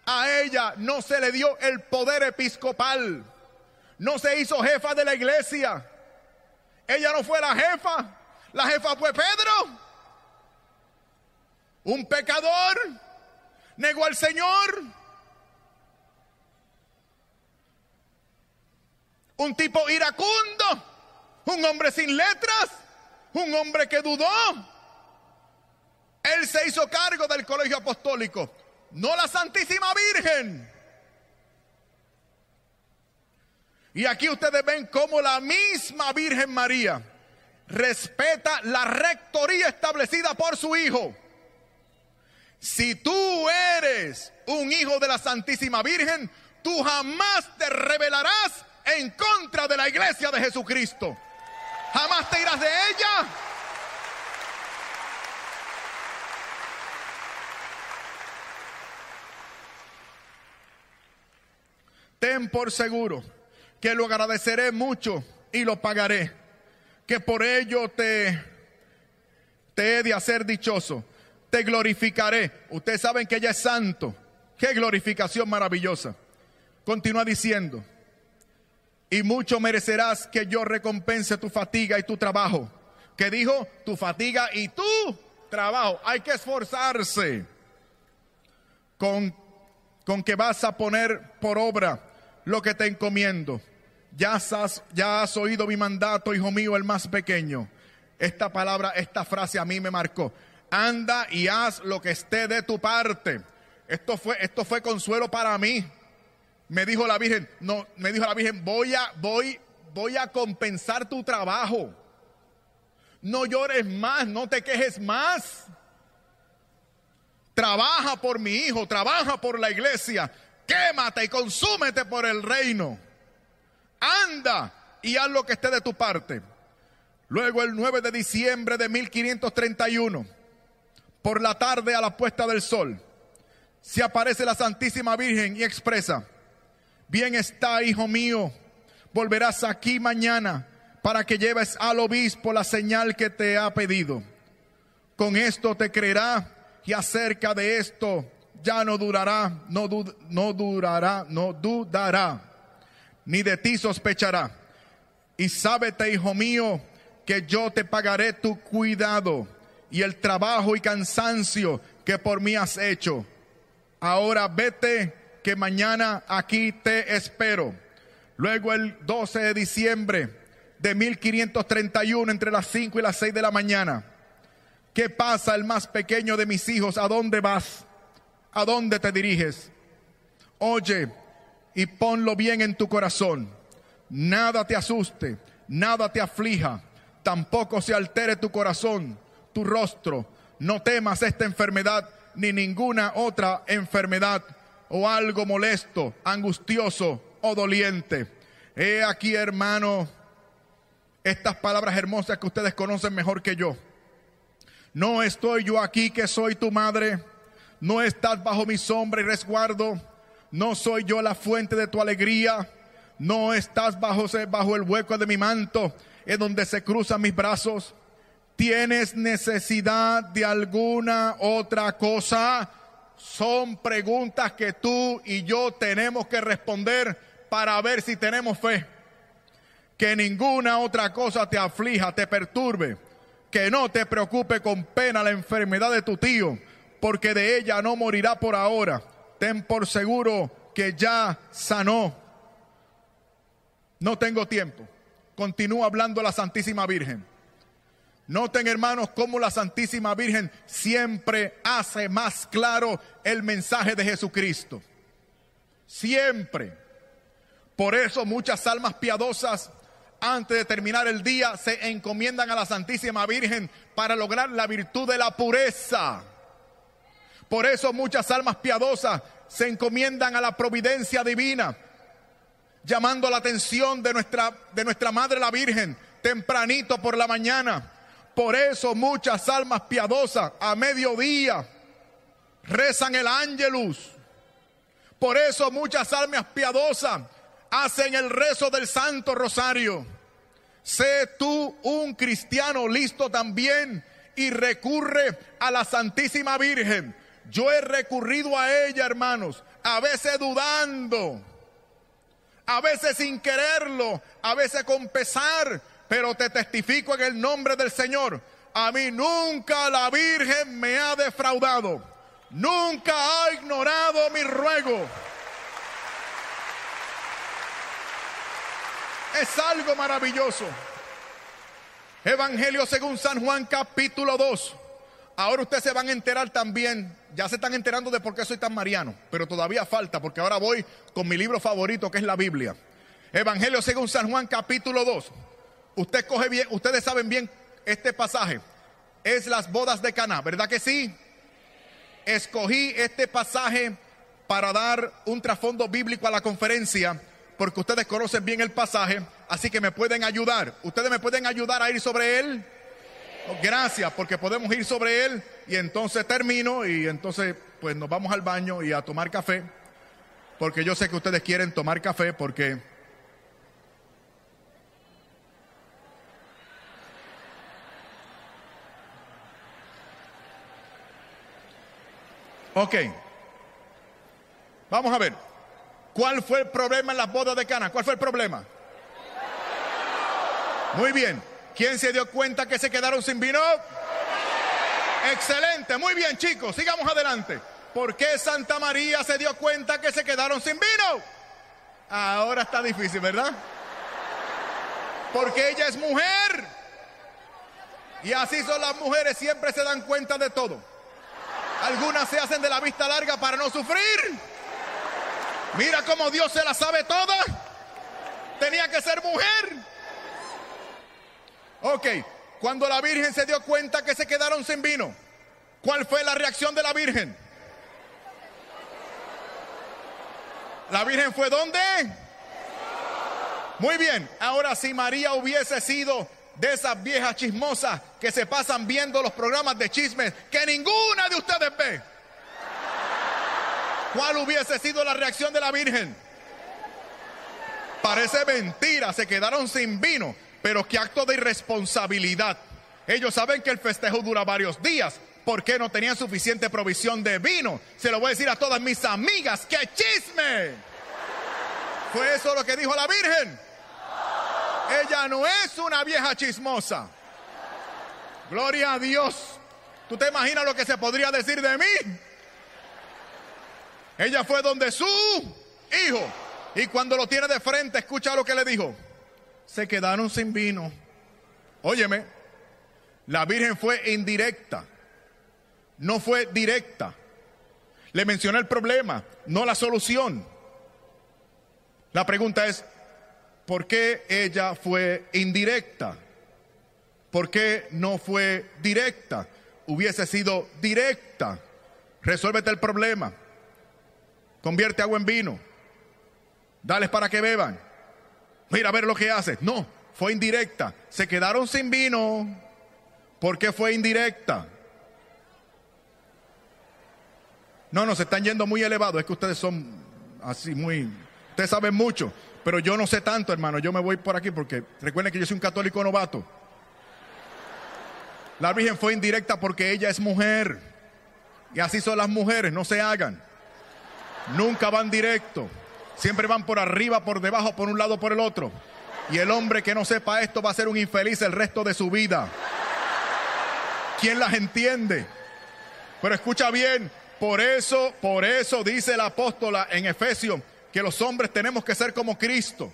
a ella no se le dio el poder episcopal, no se hizo jefa de la iglesia. Ella no fue la jefa, la jefa fue Pedro, un pecador, negó al Señor un tipo iracundo, un hombre sin letras, un hombre que dudó. Él se hizo cargo del colegio apostólico, no la Santísima Virgen. Y aquí ustedes ven cómo la misma Virgen María respeta la rectoría establecida por su hijo. Si tú eres un hijo de la Santísima Virgen, tú jamás te rebelarás en contra de la iglesia de Jesucristo. Jamás te irás de ella. Ten por seguro que lo agradeceré mucho y lo pagaré, que por ello te, te he de hacer dichoso, te glorificaré. Ustedes saben que ella es santo. Qué glorificación maravillosa. Continúa diciendo, y mucho merecerás que yo recompense tu fatiga y tu trabajo. Que dijo, tu fatiga y tu trabajo. Hay que esforzarse con, con que vas a poner por obra lo que te encomiendo. Ya has, ya has oído mi mandato, hijo mío, el más pequeño. Esta palabra, esta frase a mí me marcó. Anda y haz lo que esté de tu parte. Esto fue, esto fue consuelo para mí me dijo la Virgen, no, me dijo la Virgen, voy a, voy, voy a compensar tu trabajo. No llores más, no te quejes más. Trabaja por mi hijo, trabaja por la iglesia, quémate y consúmete por el reino. Anda y haz lo que esté de tu parte. Luego el 9 de diciembre de 1531, por la tarde a la puesta del sol, se aparece la Santísima Virgen y expresa, Bien está, hijo mío, volverás aquí mañana para que lleves al obispo la señal que te ha pedido. Con esto te creerá y acerca de esto ya no durará, no, no durará, no dudará, ni de ti sospechará. Y sábete, hijo mío, que yo te pagaré tu cuidado y el trabajo y cansancio que por mí has hecho. Ahora vete que mañana aquí te espero. Luego el 12 de diciembre de 1531 entre las 5 y las 6 de la mañana. ¿Qué pasa el más pequeño de mis hijos? ¿A dónde vas? ¿A dónde te diriges? Oye y ponlo bien en tu corazón. Nada te asuste, nada te aflija, tampoco se altere tu corazón, tu rostro. No temas esta enfermedad ni ninguna otra enfermedad o algo molesto, angustioso o doliente. He aquí, hermano, estas palabras hermosas que ustedes conocen mejor que yo. No estoy yo aquí que soy tu madre, no estás bajo mi sombra y resguardo, no soy yo la fuente de tu alegría, no estás bajo, bajo el hueco de mi manto, en donde se cruzan mis brazos. ¿Tienes necesidad de alguna otra cosa? Son preguntas que tú y yo tenemos que responder para ver si tenemos fe. Que ninguna otra cosa te aflija, te perturbe. Que no te preocupe con pena la enfermedad de tu tío, porque de ella no morirá por ahora. Ten por seguro que ya sanó. No tengo tiempo. Continúa hablando la Santísima Virgen. Noten hermanos cómo la Santísima Virgen siempre hace más claro el mensaje de Jesucristo. Siempre. Por eso muchas almas piadosas antes de terminar el día se encomiendan a la Santísima Virgen para lograr la virtud de la pureza. Por eso muchas almas piadosas se encomiendan a la providencia divina, llamando la atención de nuestra, de nuestra Madre la Virgen tempranito por la mañana. Por eso muchas almas piadosas a mediodía rezan el ángelus. Por eso muchas almas piadosas hacen el rezo del Santo Rosario. Sé tú un cristiano listo también y recurre a la Santísima Virgen yo he recurrido a ella, hermanos, a veces dudando, a veces sin quererlo, a veces con pesar, pero te testifico en el nombre del Señor. A mí nunca la Virgen me ha defraudado, nunca ha ignorado mi ruego. Es algo maravilloso. Evangelio según San Juan capítulo 2. Ahora ustedes se van a enterar también, ya se están enterando de por qué soy tan mariano, pero todavía falta porque ahora voy con mi libro favorito que es la Biblia. Evangelio según San Juan capítulo 2. Usted bien, ustedes saben bien este pasaje. Es las bodas de Caná, ¿verdad que sí? Escogí este pasaje para dar un trasfondo bíblico a la conferencia porque ustedes conocen bien el pasaje, así que me pueden ayudar. ¿Ustedes me pueden ayudar a ir sobre él? Gracias, porque podemos ir sobre él y entonces termino y entonces pues nos vamos al baño y a tomar café, porque yo sé que ustedes quieren tomar café porque... Ok, vamos a ver, ¿cuál fue el problema en las bodas de Cana? ¿Cuál fue el problema? Muy bien, ¿Quién se dio cuenta que se quedaron sin vino? Excelente, muy bien chicos, sigamos adelante. ¿Por qué Santa María se dio cuenta que se quedaron sin vino? Ahora está difícil, ¿verdad? Porque ella es mujer. Y así son las mujeres, siempre se dan cuenta de todo. Algunas se hacen de la vista larga para no sufrir. Mira cómo Dios se la sabe toda. Tenía que ser mujer. Ok, cuando la Virgen se dio cuenta que se quedaron sin vino, ¿cuál fue la reacción de la Virgen? ¿La Virgen fue dónde? Muy bien, ahora si María hubiese sido de esas viejas chismosas que se pasan viendo los programas de chismes que ninguna de ustedes ve, ¿cuál hubiese sido la reacción de la Virgen? Parece mentira, se quedaron sin vino. Pero qué acto de irresponsabilidad. Ellos saben que el festejo dura varios días. ¿Por qué no tenían suficiente provisión de vino? Se lo voy a decir a todas mis amigas. ¡Qué chisme! ¿Fue eso lo que dijo la Virgen? Ella no es una vieja chismosa. Gloria a Dios. ¿Tú te imaginas lo que se podría decir de mí? Ella fue donde su hijo. Y cuando lo tiene de frente, escucha lo que le dijo se quedaron sin vino. Óyeme, la Virgen fue indirecta, no fue directa. Le mencioné el problema, no la solución. La pregunta es, ¿por qué ella fue indirecta? ¿Por qué no fue directa? Hubiese sido directa. Resuélvete el problema. Convierte agua en vino. Dales para que beban mira a ver lo que hace. No, fue indirecta. Se quedaron sin vino. ¿Por qué fue indirecta? No, no, se están yendo muy elevados. Es que ustedes son así muy... Ustedes saben mucho, pero yo no sé tanto, hermano. Yo me voy por aquí porque recuerden que yo soy un católico novato. La Virgen fue indirecta porque ella es mujer. Y así son las mujeres, no se hagan. Nunca van directo. Siempre van por arriba, por debajo, por un lado, por el otro. Y el hombre que no sepa esto va a ser un infeliz el resto de su vida. ¿Quién las entiende? Pero escucha bien, por eso, por eso dice la apóstola en Efesios que los hombres tenemos que ser como Cristo.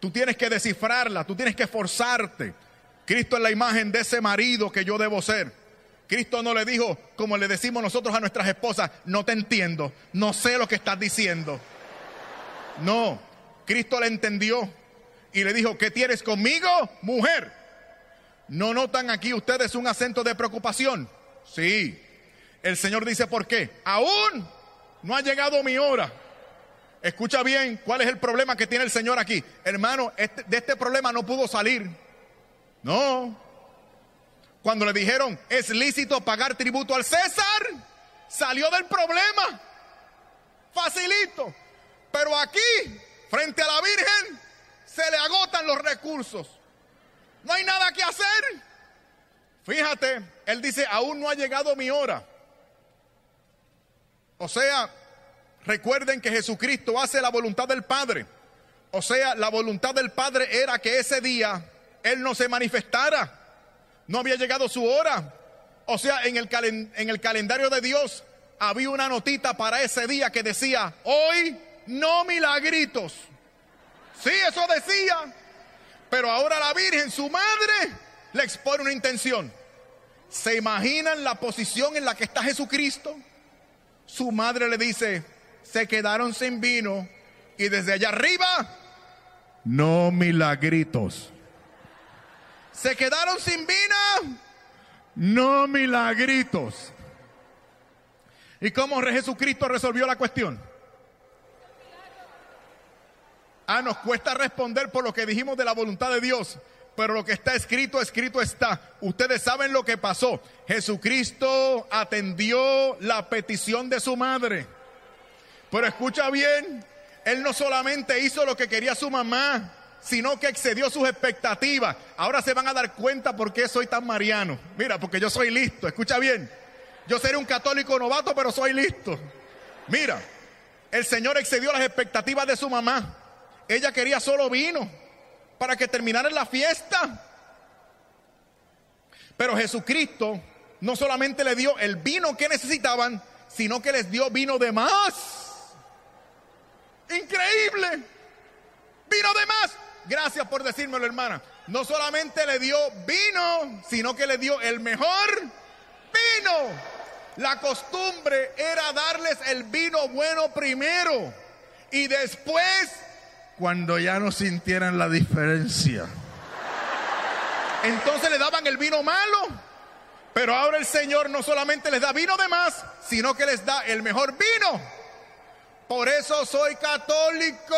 Tú tienes que descifrarla, tú tienes que esforzarte. Cristo es la imagen de ese marido que yo debo ser. Cristo no le dijo, como le decimos nosotros a nuestras esposas, no te entiendo, no sé lo que estás diciendo. No, Cristo le entendió y le dijo, ¿qué tienes conmigo, mujer? ¿No notan aquí ustedes un acento de preocupación? Sí. El Señor dice, ¿por qué? Aún no ha llegado mi hora. Escucha bien cuál es el problema que tiene el Señor aquí. Hermano, este, de este problema no pudo salir. No. Cuando le dijeron, es lícito pagar tributo al César, salió del problema. Facilito. Pero aquí, frente a la Virgen, se le agotan los recursos. No hay nada que hacer. Fíjate, él dice, aún no ha llegado mi hora. O sea, Recuerden que Jesucristo hace la voluntad del Padre. O sea, la voluntad del Padre era que ese día Él no se manifestara. No había llegado su hora. O sea, en el, en el calendario de Dios había una notita para ese día que decía, hoy no milagritos. Sí, eso decía. Pero ahora la Virgen, su madre, le expone una intención. ¿Se imaginan la posición en la que está Jesucristo? Su madre le dice, se quedaron sin vino y desde allá arriba, no milagritos. Se quedaron sin vino, no milagritos. ¿Y cómo Jesucristo resolvió la cuestión? Ah, nos cuesta responder por lo que dijimos de la voluntad de Dios, pero lo que está escrito, escrito está. Ustedes saben lo que pasó. Jesucristo atendió la petición de su madre. Pero escucha bien, él no solamente hizo lo que quería su mamá, sino que excedió sus expectativas. Ahora se van a dar cuenta por qué soy tan mariano. Mira, porque yo soy listo, escucha bien. Yo seré un católico novato, pero soy listo. Mira, el Señor excedió las expectativas de su mamá. Ella quería solo vino para que terminara la fiesta. Pero Jesucristo no solamente le dio el vino que necesitaban, sino que les dio vino de más. Increíble. Vino de más. Gracias por decírmelo, hermana. No solamente le dio vino, sino que le dio el mejor vino. La costumbre era darles el vino bueno primero y después, cuando ya no sintieran la diferencia, entonces le daban el vino malo. Pero ahora el Señor no solamente les da vino de más, sino que les da el mejor vino. Por eso soy católico.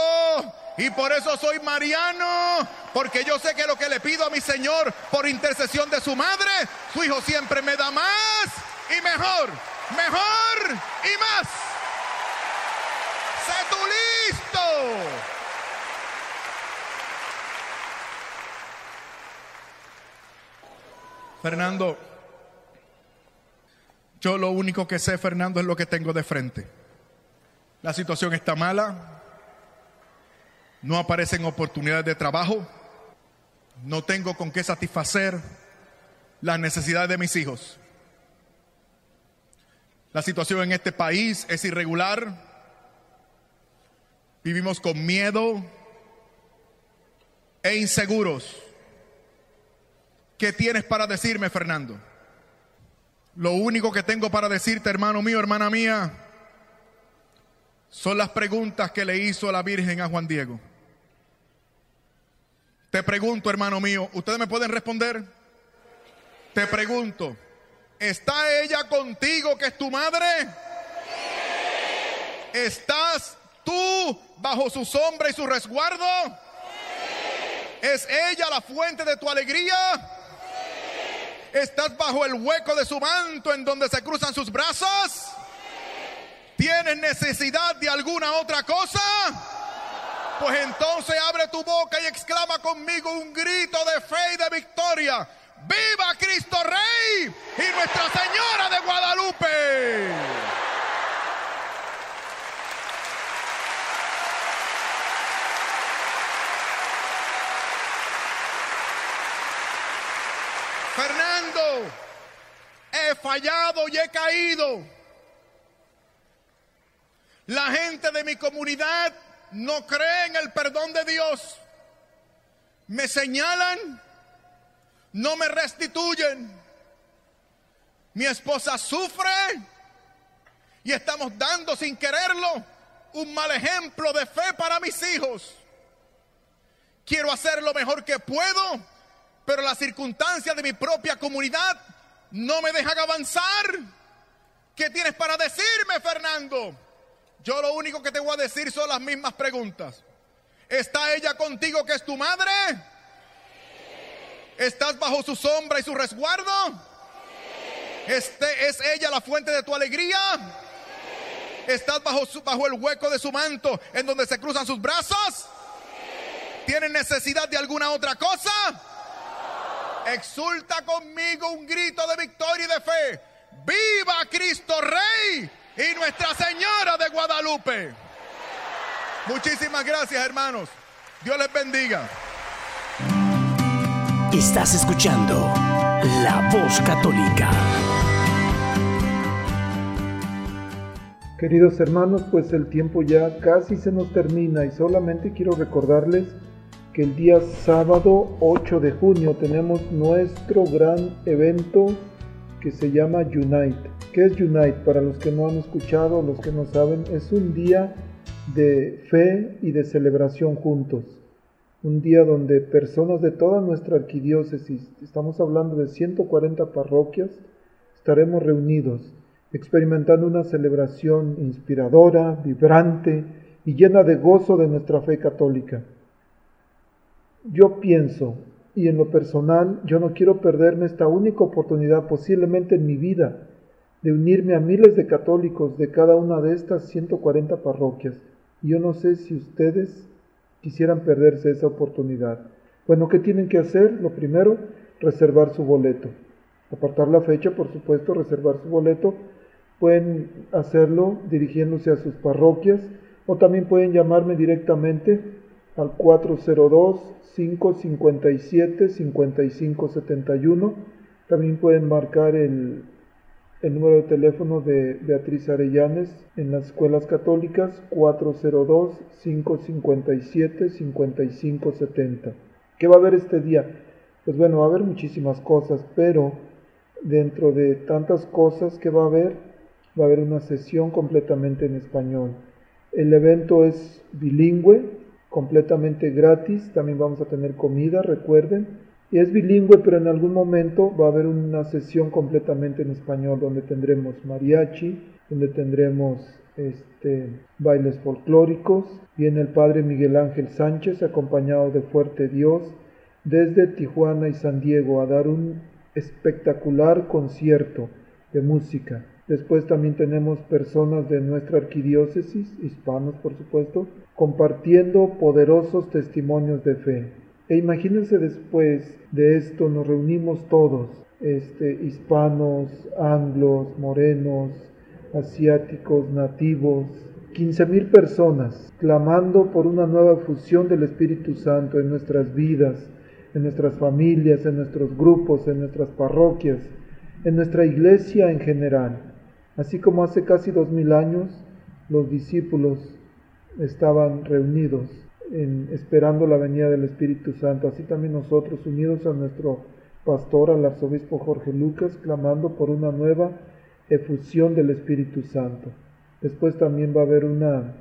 Y por eso soy mariano, porque yo sé que lo que le pido a mi Señor por intercesión de su madre, su hijo siempre me da más y mejor, mejor y más. ¡Sé tú listo! Fernando, yo lo único que sé, Fernando, es lo que tengo de frente. La situación está mala, no aparecen oportunidades de trabajo, no tengo con qué satisfacer las necesidades de mis hijos. La situación en este país es irregular, vivimos con miedo e inseguros. ¿Qué tienes para decirme, Fernando? Lo único que tengo para decirte, hermano mío, hermana mía, son las preguntas que le hizo la Virgen a Juan Diego. Te pregunto, hermano mío, ¿ustedes me pueden responder? Te pregunto, ¿está ella contigo que es tu madre? ¿Estás tú bajo su sombra y su resguardo? ¿Es ella la fuente de tu alegría? ¿Estás bajo el hueco de su manto en donde se cruzan sus brazos? ¿Tienes necesidad de alguna otra cosa? Pues entonces abre tu boca y exclama conmigo un grito de fe y de victoria. ¡Viva Cristo Rey y Nuestra Señora de Guadalupe! Fernando, he fallado y he caído. La gente de mi comunidad no cree en el perdón de Dios. Me señalan, no me restituyen. Mi esposa sufre y estamos dando sin quererlo un mal ejemplo de fe para mis hijos. Quiero hacer lo mejor que puedo, pero las circunstancias de mi propia comunidad no me dejan avanzar. ¿Qué tienes para decirme, Fernando? Yo lo único que te voy a decir son las mismas preguntas. ¿Está ella contigo que es tu madre? ¿Estás bajo su sombra y su resguardo? Este, ¿Es ella la fuente de tu alegría? ¿Estás bajo, su, bajo el hueco de su manto en donde se cruzan sus brazos? ¿Tienes necesidad de alguna otra cosa? Exulta conmigo un grito de victoria y de fe. ¡Viva Cristo Rey! Y Nuestra Señora de Guadalupe. Muchísimas gracias, hermanos. Dios les bendiga. Estás escuchando La Voz Católica. Queridos hermanos, pues el tiempo ya casi se nos termina y solamente quiero recordarles que el día sábado 8 de junio tenemos nuestro gran evento que se llama Unite. ¿Qué es Unite? Para los que no han escuchado, los que no saben, es un día de fe y de celebración juntos. Un día donde personas de toda nuestra arquidiócesis, estamos hablando de 140 parroquias, estaremos reunidos, experimentando una celebración inspiradora, vibrante y llena de gozo de nuestra fe católica. Yo pienso y en lo personal, yo no quiero perderme esta única oportunidad posiblemente en mi vida de unirme a miles de católicos de cada una de estas 140 parroquias. Y yo no sé si ustedes quisieran perderse esa oportunidad. Bueno, ¿qué tienen que hacer? Lo primero, reservar su boleto. Apartar la fecha, por supuesto, reservar su boleto. Pueden hacerlo dirigiéndose a sus parroquias o también pueden llamarme directamente al 402-557-5571. También pueden marcar el, el, número de teléfono de Beatriz Arellanes en las escuelas católicas 402-557-5570. ¿Qué va a haber este día? Pues bueno, va a haber muchísimas cosas, pero dentro de tantas cosas que va a haber, va a haber una sesión completamente en español. El evento es bilingüe, completamente gratis. También vamos a tener comida, recuerden. Es bilingüe, pero en algún momento va a haber una sesión completamente en español donde tendremos mariachi, donde tendremos este, bailes folclóricos. Viene el padre Miguel Ángel Sánchez acompañado de Fuerte Dios desde Tijuana y San Diego a dar un espectacular concierto de música. Después también tenemos personas de nuestra arquidiócesis, hispanos por supuesto, compartiendo poderosos testimonios de fe. E imagínense después de esto nos reunimos todos, este, hispanos, anglos, morenos, asiáticos, nativos, 15.000 personas clamando por una nueva fusión del Espíritu Santo en nuestras vidas, en nuestras familias, en nuestros grupos, en nuestras parroquias, en nuestra iglesia en general. Así como hace casi dos mil años los discípulos estaban reunidos esperando la venida del Espíritu Santo. Así también nosotros, unidos a nuestro pastor, al arzobispo Jorge Lucas, clamando por una nueva efusión del Espíritu Santo. Después también va a haber una,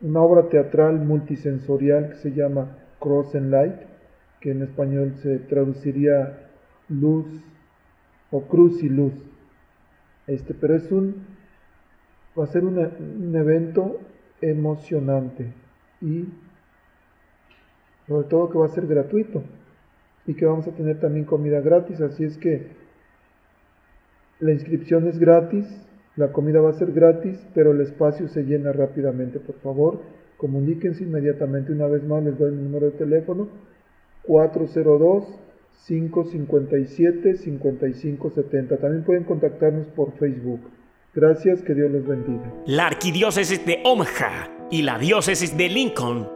una obra teatral multisensorial que se llama Cross and Light, que en español se traduciría luz o cruz y luz. Este, pero es un, va a ser un evento emocionante y sobre todo que va a ser gratuito y que vamos a tener también comida gratis, así es que la inscripción es gratis, la comida va a ser gratis, pero el espacio se llena rápidamente, por favor, comuníquense inmediatamente, una vez más les doy el número de teléfono 402 557 5570. También pueden contactarnos por Facebook. Gracias, que Dios los bendiga. La Arquidiócesis de Omaha y la Diócesis de Lincoln